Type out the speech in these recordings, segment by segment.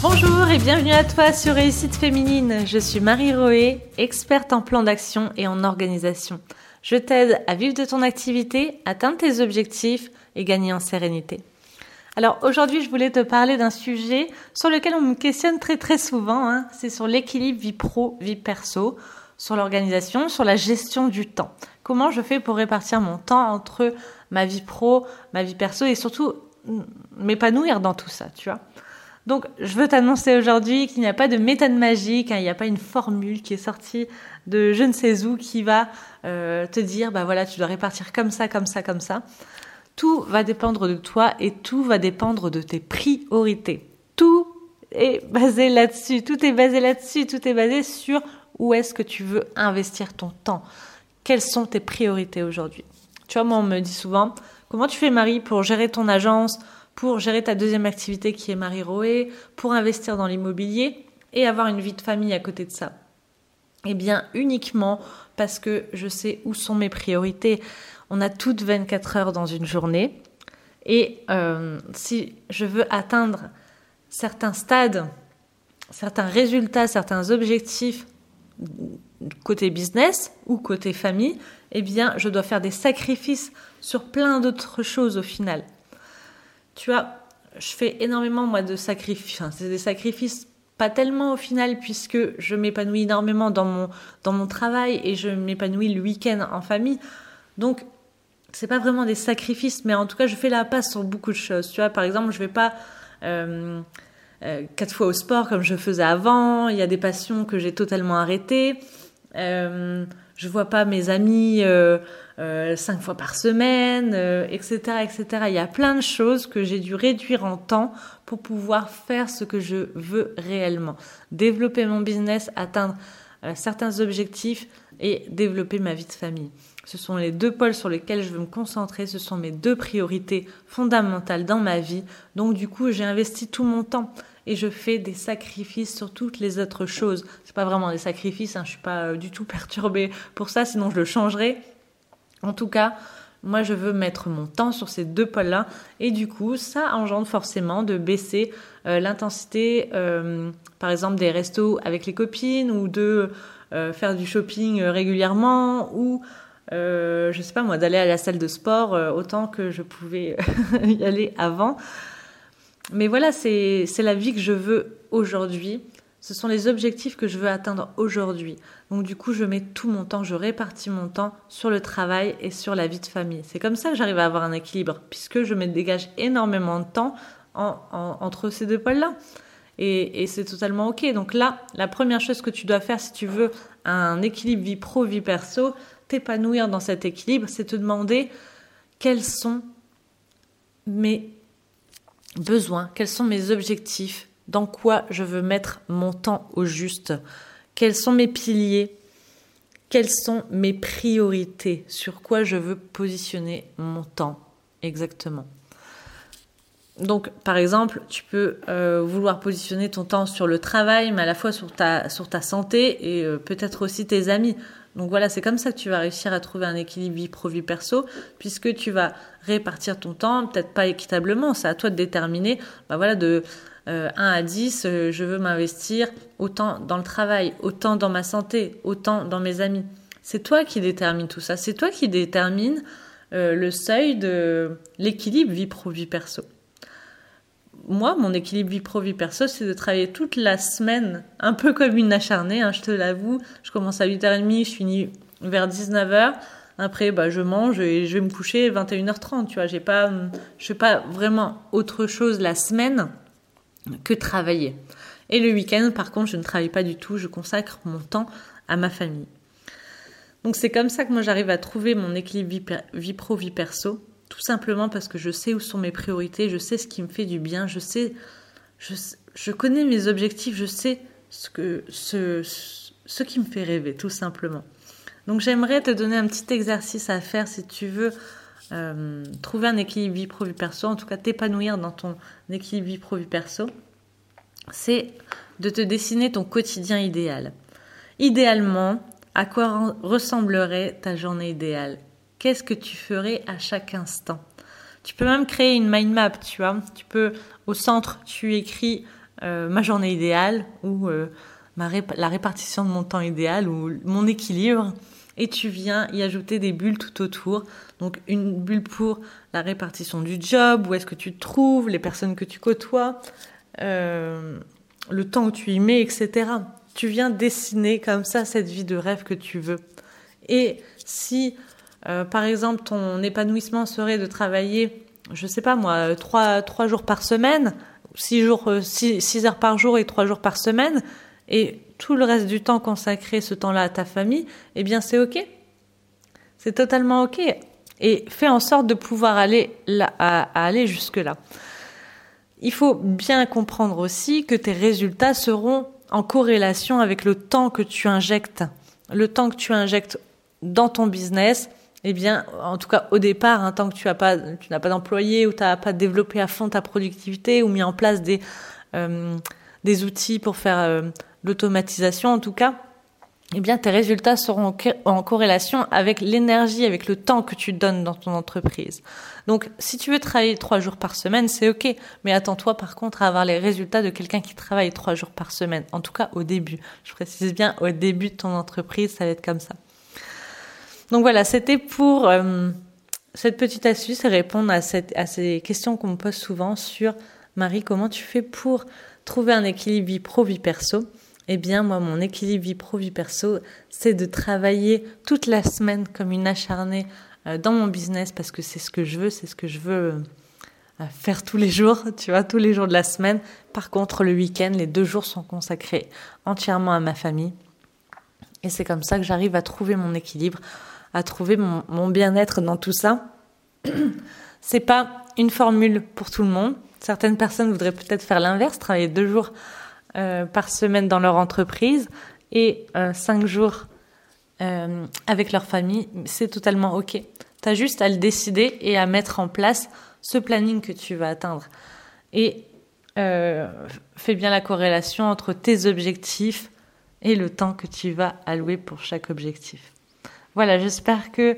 Bonjour et bienvenue à toi sur Réussite Féminine. Je suis Marie Roé, experte en plan d'action et en organisation. Je t'aide à vivre de ton activité, atteindre tes objectifs et gagner en sérénité. Alors aujourd'hui, je voulais te parler d'un sujet sur lequel on me questionne très très souvent. Hein. C'est sur l'équilibre vie pro, vie perso, sur l'organisation, sur la gestion du temps. Comment je fais pour répartir mon temps entre ma vie pro, ma vie perso et surtout m'épanouir dans tout ça, tu vois. Donc, je veux t'annoncer aujourd'hui qu'il n'y a pas de méthode magique, hein, il n'y a pas une formule qui est sortie de je ne sais où qui va euh, te dire, bah voilà, tu dois répartir comme ça, comme ça, comme ça. Tout va dépendre de toi et tout va dépendre de tes priorités. Tout est basé là-dessus, tout est basé là-dessus, tout est basé sur où est-ce que tu veux investir ton temps. Quelles sont tes priorités aujourd'hui? Tu vois, moi, on me dit souvent, comment tu fais Marie pour gérer ton agence, pour gérer ta deuxième activité qui est Marie Roé, pour investir dans l'immobilier et avoir une vie de famille à côté de ça Eh bien, uniquement parce que je sais où sont mes priorités. On a toutes 24 heures dans une journée. Et euh, si je veux atteindre certains stades, certains résultats, certains objectifs côté business ou côté famille, eh bien, je dois faire des sacrifices sur plein d'autres choses au final tu vois, je fais énormément moi de sacrifices. c'est des sacrifices pas tellement au final puisque je m'épanouis énormément dans mon dans mon travail et je m'épanouis le week-end en famille. Donc c'est pas vraiment des sacrifices, mais en tout cas je fais la passe sur beaucoup de choses. Tu vois, par exemple, je vais pas euh, euh, quatre fois au sport comme je faisais avant. Il y a des passions que j'ai totalement arrêtées. Euh, je vois pas mes amis euh, euh, cinq fois par semaine, etc., euh, etc. Il y a plein de choses que j'ai dû réduire en temps pour pouvoir faire ce que je veux réellement. Développer mon business, atteindre certains objectifs et développer ma vie de famille. Ce sont les deux pôles sur lesquels je veux me concentrer, ce sont mes deux priorités fondamentales dans ma vie. Donc du coup, j'ai investi tout mon temps et je fais des sacrifices sur toutes les autres choses. C'est pas vraiment des sacrifices, hein, je suis pas euh, du tout perturbée pour ça, sinon je le changerai. En tout cas, moi, je veux mettre mon temps sur ces deux pôles-là. Et du coup, ça engendre forcément de baisser euh, l'intensité, euh, par exemple, des restos avec les copines ou de faire du shopping régulièrement ou, je sais pas moi, d'aller à la salle de sport autant que je pouvais y aller avant. Mais voilà, c'est la vie que je veux aujourd'hui. Ce sont les objectifs que je veux atteindre aujourd'hui. Donc du coup, je mets tout mon temps, je répartis mon temps sur le travail et sur la vie de famille. C'est comme ça que j'arrive à avoir un équilibre, puisque je me dégage énormément de temps entre ces deux pôles-là. Et, et c'est totalement OK. Donc là, la première chose que tu dois faire si tu veux un équilibre vie pro, vie perso, t'épanouir dans cet équilibre, c'est te demander quels sont mes besoins, quels sont mes objectifs, dans quoi je veux mettre mon temps au juste, quels sont mes piliers, quelles sont mes priorités, sur quoi je veux positionner mon temps exactement. Donc, par exemple, tu peux euh, vouloir positionner ton temps sur le travail, mais à la fois sur ta, santé et euh, peut-être aussi tes amis. Donc voilà, c'est comme ça que tu vas réussir à trouver un équilibre vie pro-vie perso, puisque tu vas répartir ton temps, peut-être pas équitablement, c'est à toi de déterminer, bah voilà, de 1 euh, à 10, euh, je veux m'investir autant dans le travail, autant dans ma santé, autant dans mes amis. C'est toi qui détermine tout ça, c'est toi qui détermine euh, le seuil de l'équilibre vie pro-vie perso moi, mon équilibre vie pro, vie perso, c'est de travailler toute la semaine, un peu comme une acharnée, hein, je te l'avoue. Je commence à 8h30, je finis vers 19h. Après, bah, je mange et je vais me coucher 21h30, tu vois. Pas, je fais pas vraiment autre chose la semaine que travailler. Et le week-end, par contre, je ne travaille pas du tout, je consacre mon temps à ma famille. Donc c'est comme ça que moi j'arrive à trouver mon équilibre vie pro, vie perso tout simplement parce que je sais où sont mes priorités, je sais ce qui me fait du bien, je sais, je, connais mes objectifs, je sais ce, que, ce, qui me fait rêver, tout simplement. Donc j'aimerais te donner un petit exercice à faire si tu veux euh, trouver un équilibre vie pro vie perso, en tout cas t'épanouir dans ton équilibre vie pro vie perso. C'est de te dessiner ton quotidien idéal. Idéalement, à quoi ressemblerait ta journée idéale? Qu'est-ce que tu ferais à chaque instant? Tu peux même créer une mind map, tu vois. Tu peux, au centre, tu écris ma journée idéale ou la répartition de mon temps idéal ou mon équilibre et tu viens y ajouter des bulles tout autour. Donc une bulle pour la répartition du job, où est-ce que tu te trouves, les personnes que tu côtoies, euh, le temps que tu y mets, etc. Tu viens dessiner comme ça cette vie de rêve que tu veux. Et si, euh, par exemple, ton épanouissement serait de travailler, je sais pas moi, trois, trois jours par semaine, euh, six, heures par jour et trois jours par semaine, et tout le reste du temps consacré ce temps-là à ta famille, eh bien c'est ok. C'est totalement ok. Et fais en sorte de pouvoir aller là, aller jusque-là. Il faut bien comprendre aussi que tes résultats seront en corrélation avec le temps que tu injectes. Le temps que tu injectes dans ton business, eh bien, en tout cas au départ, un tant que tu n'as pas, tu n'as pas d'employé ou tu n'as pas développé à fond ta productivité ou mis en place des, euh, outils pour faire euh, l'automatisation en tout cas, eh bien tes résultats seront en corrélation avec l'énergie, avec le temps que tu donnes dans ton entreprise. Donc si tu veux travailler trois jours par semaine, c'est ok, mais attends-toi par contre à avoir les résultats de quelqu'un qui travaille trois jours par semaine. En tout cas au début. Je précise bien au début de ton entreprise, ça va être comme ça. Donc voilà, c'était pour euh, cette petite astuce et répondre à, ces questions qu'on me pose souvent sur Marie, comment tu fais pour trouver un équilibre vie pro vie perso? Eh bien, moi, mon équilibre vie pro, vie perso, c'est de travailler toute la semaine comme une acharnée euh, dans mon business parce que c'est ce que je veux, c'est ce que je veux euh, faire tous les jours, tu vois, tous les jours de la semaine. Par contre, le week-end, les deux jours sont consacrés entièrement à ma famille. Et c'est comme ça que j'arrive à trouver mon équilibre, à trouver mon, bien-être dans tout ça. c'est pas une formule pour tout le monde. Certaines personnes voudraient peut-être faire l'inverse, travailler deux jours euh, par semaine dans leur entreprise et euh, cinq jours euh, avec leur famille, c'est totalement OK. Tu as juste à le décider et à mettre en place ce planning que tu vas atteindre. Et fais bien la corrélation entre tes objectifs et le temps que tu vas allouer pour chaque objectif. Voilà, j'espère que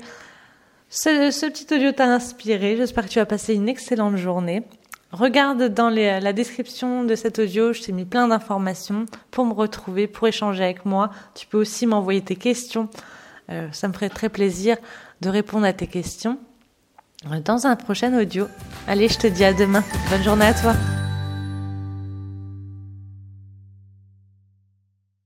ce, petit audio t'a inspiré. J'espère que tu as passé une excellente journée. Regarde dans la description de cet audio, je t'ai mis plein d'informations pour me retrouver, pour échanger avec moi. Tu peux aussi m'envoyer tes questions. Euh, ça me ferait très plaisir de répondre à tes questions dans un prochain audio. Allez, je te dis à demain. Bonne journée à toi.